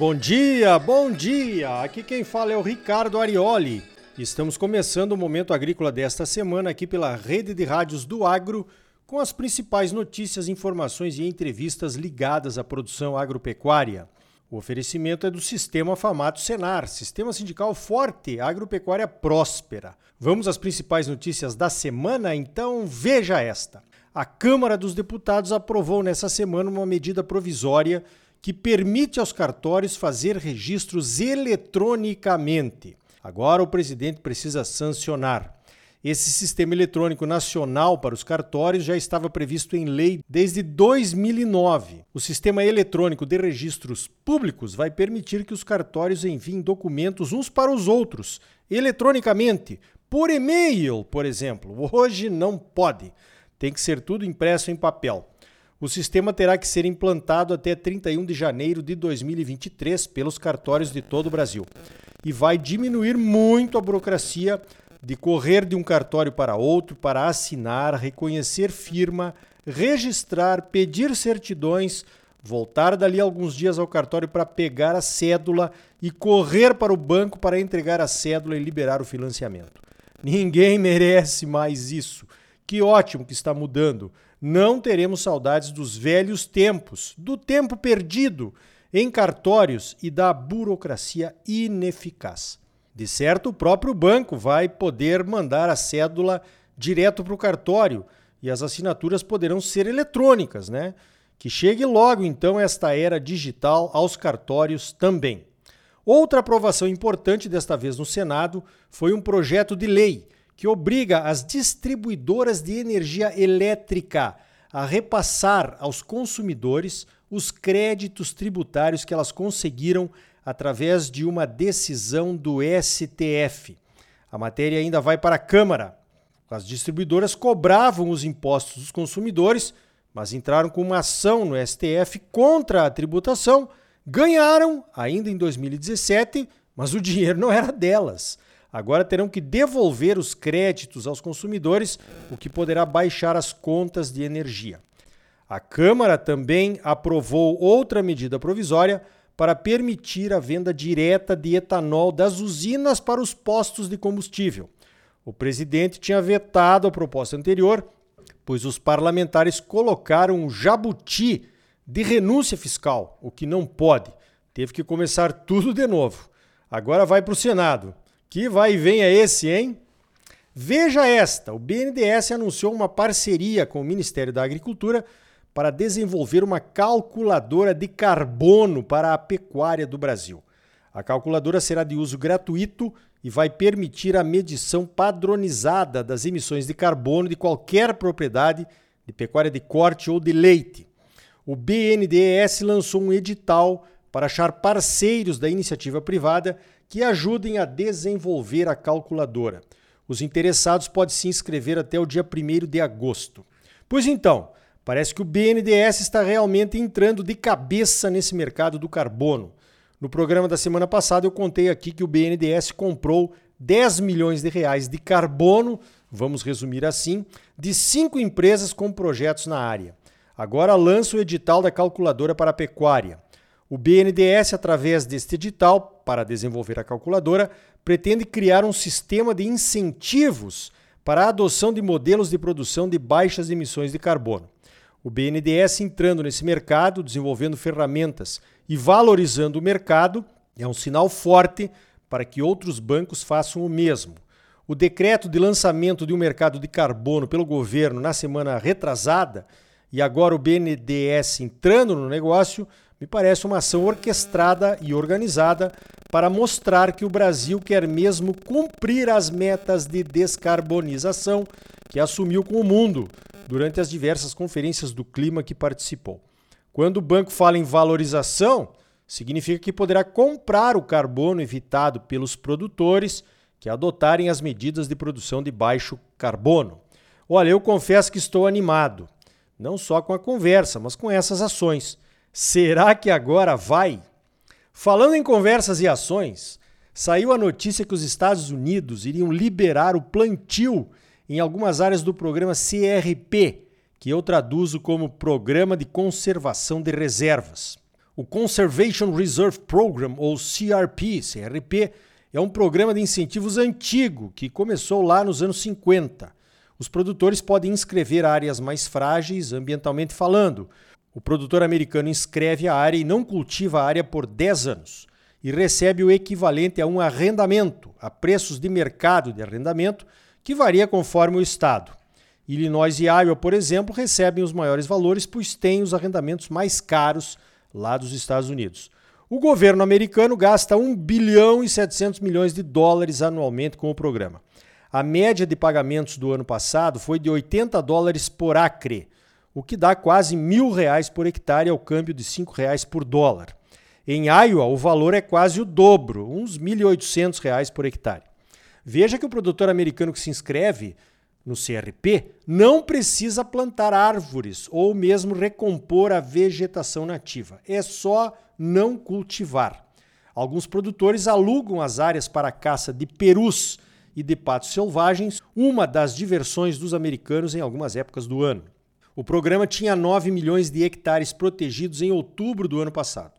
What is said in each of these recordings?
Bom dia, bom dia! Aqui quem fala é o Ricardo Arioli. Estamos começando o Momento Agrícola desta semana aqui pela Rede de Rádios do Agro, com as principais notícias, informações e entrevistas ligadas à produção agropecuária. O oferecimento é do Sistema Famato Senar, Sistema Sindical Forte, Agropecuária Próspera. Vamos às principais notícias da semana? Então veja esta. A Câmara dos Deputados aprovou nessa semana uma medida provisória que permite aos cartórios fazer registros eletronicamente. Agora o presidente precisa sancionar. Esse sistema eletrônico nacional para os cartórios já estava previsto em lei desde 2009. O sistema eletrônico de registros públicos vai permitir que os cartórios enviem documentos uns para os outros, eletronicamente, por e-mail, por exemplo. Hoje não pode. Tem que ser tudo impresso em papel. O sistema terá que ser implantado até 31 de janeiro de 2023 pelos cartórios de todo o Brasil e vai diminuir muito a burocracia de correr de um cartório para outro para assinar, reconhecer firma, registrar, pedir certidões, voltar dali alguns dias ao cartório para pegar a cédula e correr para o banco para entregar a cédula e liberar o financiamento. Ninguém merece mais isso. Que ótimo que está mudando. Não teremos saudades dos velhos tempos, do tempo perdido em cartórios e da burocracia ineficaz. De certo, o próprio banco vai poder mandar a cédula direto para o cartório e as assinaturas poderão ser eletrônicas, né? Que chegue logo então esta era digital aos cartórios também. Outra aprovação importante desta vez no Senado foi um projeto de lei que obriga as distribuidoras de energia elétrica a repassar aos consumidores os créditos tributários que elas conseguiram através de uma decisão do STF. A matéria ainda vai para a Câmara. As distribuidoras cobravam os impostos dos consumidores, mas entraram com uma ação no STF contra a tributação, ganharam ainda em 2017, mas o dinheiro não era delas. Agora terão que devolver os créditos aos consumidores, o que poderá baixar as contas de energia. A Câmara também aprovou outra medida provisória para permitir a venda direta de etanol das usinas para os postos de combustível. O presidente tinha vetado a proposta anterior, pois os parlamentares colocaram um jabuti de renúncia fiscal, o que não pode. Teve que começar tudo de novo. Agora vai para o Senado. Que vai e vem é esse, hein? Veja esta: o BNDES anunciou uma parceria com o Ministério da Agricultura para desenvolver uma calculadora de carbono para a pecuária do Brasil. A calculadora será de uso gratuito e vai permitir a medição padronizada das emissões de carbono de qualquer propriedade de pecuária de corte ou de leite. O BNDES lançou um edital para achar parceiros da iniciativa privada que ajudem a desenvolver a calculadora. Os interessados podem se inscrever até o dia 1 de agosto. Pois então, Parece que o BNDES está realmente entrando de cabeça nesse mercado do carbono. No programa da semana passada eu contei aqui que o BNDES comprou 10 milhões de reais de carbono, vamos resumir assim, de cinco empresas com projetos na área. Agora lança o edital da calculadora para a pecuária. O BNDES, através deste edital, para desenvolver a calculadora, pretende criar um sistema de incentivos para a adoção de modelos de produção de baixas emissões de carbono. O BNDES entrando nesse mercado, desenvolvendo ferramentas e valorizando o mercado é um sinal forte para que outros bancos façam o mesmo. O decreto de lançamento de um mercado de carbono pelo governo na semana retrasada e agora o BNDES entrando no negócio me parece uma ação orquestrada e organizada para mostrar que o Brasil quer mesmo cumprir as metas de descarbonização que assumiu com o mundo durante as diversas conferências do clima que participou. Quando o banco fala em valorização, significa que poderá comprar o carbono evitado pelos produtores que adotarem as medidas de produção de baixo carbono. Olha, eu confesso que estou animado, não só com a conversa, mas com essas ações. Será que agora vai? Falando em conversas e ações, saiu a notícia que os Estados Unidos iriam liberar o plantio em algumas áreas do programa CRP, que eu traduzo como Programa de Conservação de Reservas. O Conservation Reserve Program, ou CRP, CRP, é um programa de incentivos antigo que começou lá nos anos 50. Os produtores podem inscrever áreas mais frágeis ambientalmente falando. O produtor americano inscreve a área e não cultiva a área por 10 anos e recebe o equivalente a um arrendamento, a preços de mercado de arrendamento, que varia conforme o estado. Illinois e Iowa, por exemplo, recebem os maiores valores, pois têm os arrendamentos mais caros lá dos Estados Unidos. O governo americano gasta 1 bilhão e 700 milhões de dólares anualmente com o programa. A média de pagamentos do ano passado foi de 80 dólares por acre, o que dá quase mil reais por hectare ao câmbio de 5 reais por dólar. Em Iowa, o valor é quase o dobro, uns 1.800 reais por hectare. Veja que o produtor americano que se inscreve no CRP não precisa plantar árvores ou mesmo recompor a vegetação nativa. É só não cultivar. Alguns produtores alugam as áreas para caça de perus e de patos selvagens, uma das diversões dos americanos em algumas épocas do ano. O programa tinha 9 milhões de hectares protegidos em outubro do ano passado.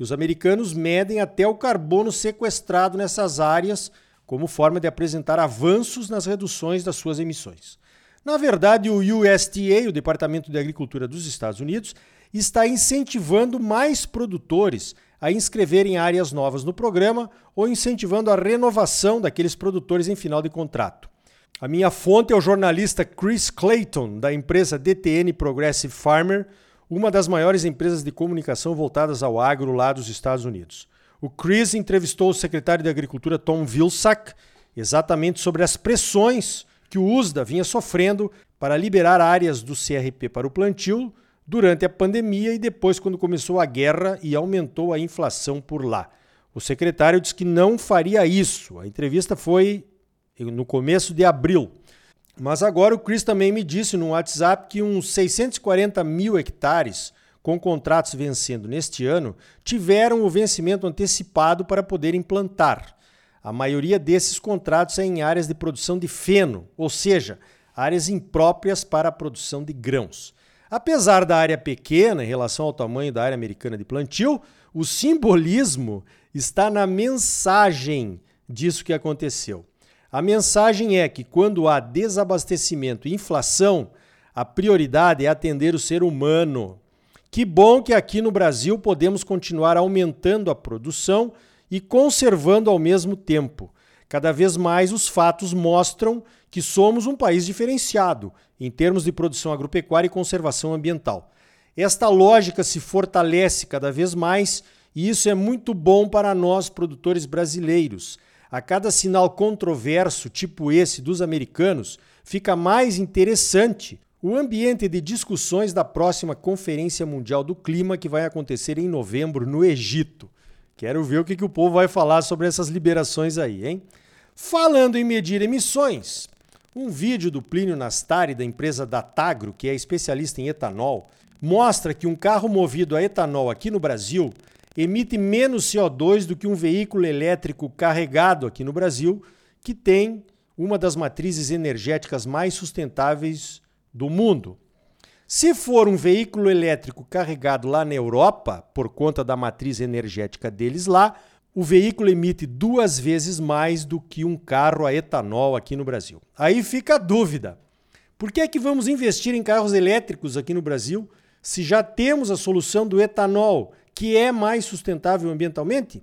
E os americanos medem até o carbono sequestrado nessas áreas como forma de apresentar avanços nas reduções das suas emissões. Na verdade, o USDA, o Departamento de Agricultura dos Estados Unidos, está incentivando mais produtores a inscreverem áreas novas no programa ou incentivando a renovação daqueles produtores em final de contrato. A minha fonte é o jornalista Chris Clayton, da empresa DTN Progressive Farmer, uma das maiores empresas de comunicação voltadas ao agro lá dos Estados Unidos. O Chris entrevistou o secretário de Agricultura Tom Vilsack exatamente sobre as pressões que o USDA vinha sofrendo para liberar áreas do CRP para o plantio durante a pandemia e depois quando começou a guerra e aumentou a inflação por lá. O secretário disse que não faria isso. A entrevista foi no começo de abril. Mas agora o Chris também me disse no WhatsApp que uns 640 mil hectares com contratos vencendo neste ano tiveram o vencimento antecipado para poderem plantar. A maioria desses contratos é em áreas de produção de feno, ou seja, áreas impróprias para a produção de grãos. Apesar da área pequena em relação ao tamanho da área americana de plantio, o simbolismo está na mensagem disso que aconteceu. A mensagem é que quando há desabastecimento e inflação, a prioridade é atender o ser humano. Que bom que aqui no Brasil podemos continuar aumentando a produção e conservando ao mesmo tempo. Cada vez mais os fatos mostram que somos um país diferenciado em termos de produção agropecuária e conservação ambiental. Esta lógica se fortalece cada vez mais e isso é muito bom para nós, produtores brasileiros. A cada sinal controverso, tipo esse dos americanos, fica mais interessante o ambiente de discussões da próxima Conferência Mundial do Clima, que vai acontecer em novembro no Egito. Quero ver o que, que o povo vai falar sobre essas liberações aí, hein? Falando em medir emissões, um vídeo do Plínio Nastari, da empresa Datagro, que é especialista em etanol, mostra que um carro movido a etanol aqui no Brasil emite menos CO2 do que um veículo elétrico carregado aqui no Brasil, que tem uma das matrizes energéticas mais sustentáveis do mundo. Se for um veículo elétrico carregado lá na Europa, por conta da matriz energética deles lá, o veículo emite duas vezes mais do que um carro a etanol aqui no Brasil. Aí fica a dúvida: por que é que vamos investir em carros elétricos aqui no Brasil se já temos a solução do etanol, que é mais sustentável ambientalmente?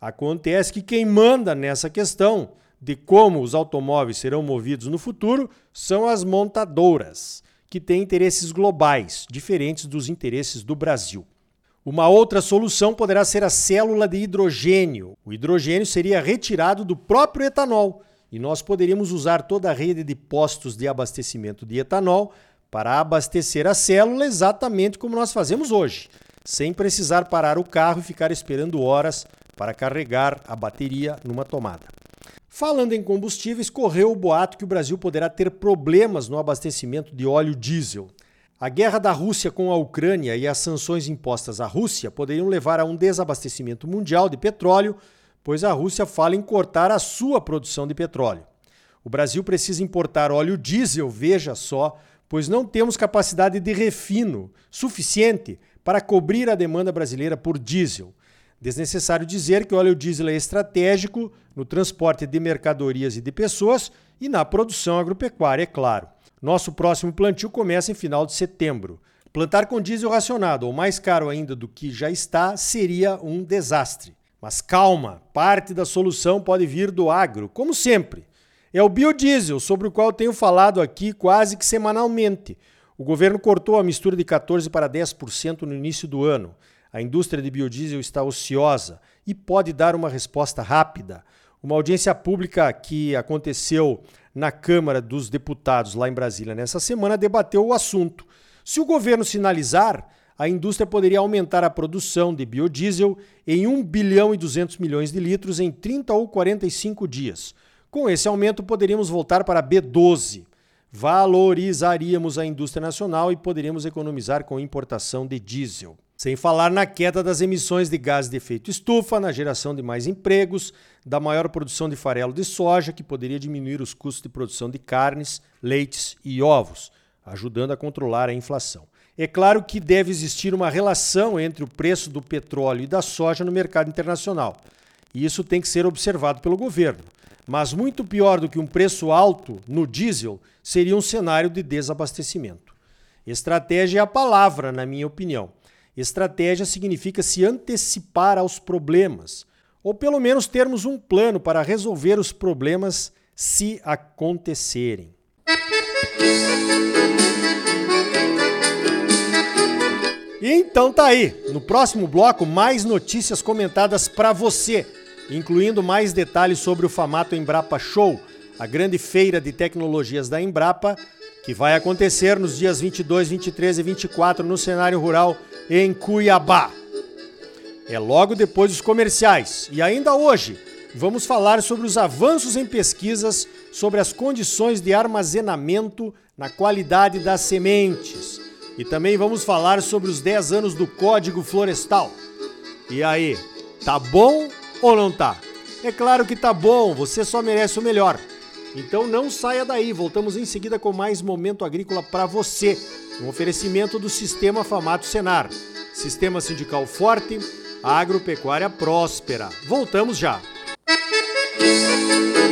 Acontece que quem manda nessa questão de como os automóveis serão movidos no futuro são as montadoras, que têm interesses globais, diferentes dos interesses do Brasil. Uma outra solução poderá ser a célula de hidrogênio. O hidrogênio seria retirado do próprio etanol e nós poderíamos usar toda a rede de postos de abastecimento de etanol para abastecer a célula exatamente como nós fazemos hoje, sem precisar parar o carro e ficar esperando horas para carregar a bateria numa tomada. Falando em combustíveis, correu o boato que o Brasil poderá ter problemas no abastecimento de óleo diesel. A guerra da Rússia com a Ucrânia e as sanções impostas à Rússia poderiam levar a um desabastecimento mundial de petróleo, pois a Rússia fala em cortar a sua produção de petróleo. O Brasil precisa importar óleo diesel, veja só, pois não temos capacidade de refino suficiente para cobrir a demanda brasileira por diesel. Desnecessário dizer que o óleo diesel é estratégico no transporte de mercadorias e de pessoas e na produção agropecuária, é claro. Nosso próximo plantio começa em final de setembro. Plantar com diesel racionado ou mais caro ainda do que já está seria um desastre. Mas calma, parte da solução pode vir do agro, como sempre. É o biodiesel, sobre o qual tenho falado aqui quase que semanalmente. O governo cortou a mistura de 14% para 10% no início do ano. A indústria de biodiesel está ociosa e pode dar uma resposta rápida. Uma audiência pública que aconteceu na Câmara dos Deputados, lá em Brasília, nessa semana, debateu o assunto. Se o governo sinalizar, a indústria poderia aumentar a produção de biodiesel em 1 bilhão e 200 milhões de litros em 30 ou 45 dias. Com esse aumento, poderíamos voltar para B12. Valorizaríamos a indústria nacional e poderíamos economizar com importação de diesel. Sem falar na queda das emissões de gás de efeito estufa, na geração de mais empregos, da maior produção de farelo de soja, que poderia diminuir os custos de produção de carnes, leites e ovos, ajudando a controlar a inflação. É claro que deve existir uma relação entre o preço do petróleo e da soja no mercado internacional. E isso tem que ser observado pelo governo. Mas muito pior do que um preço alto no diesel seria um cenário de desabastecimento. Estratégia é a palavra, na minha opinião. Estratégia significa se antecipar aos problemas, ou pelo menos termos um plano para resolver os problemas se acontecerem. E então tá aí, no próximo bloco mais notícias comentadas para você, incluindo mais detalhes sobre o Famato Embrapa Show, a grande feira de tecnologias da Embrapa, que vai acontecer nos dias 22, 23 e 24 no cenário rural em Cuiabá. É logo depois dos comerciais. E ainda hoje, vamos falar sobre os avanços em pesquisas sobre as condições de armazenamento na qualidade das sementes. E também vamos falar sobre os 10 anos do Código Florestal. E aí, tá bom ou não tá? É claro que tá bom, você só merece o melhor. Então não saia daí, voltamos em seguida com mais momento agrícola para você. Um oferecimento do Sistema Famato Senar. Sistema sindical forte, agropecuária próspera. Voltamos já. Música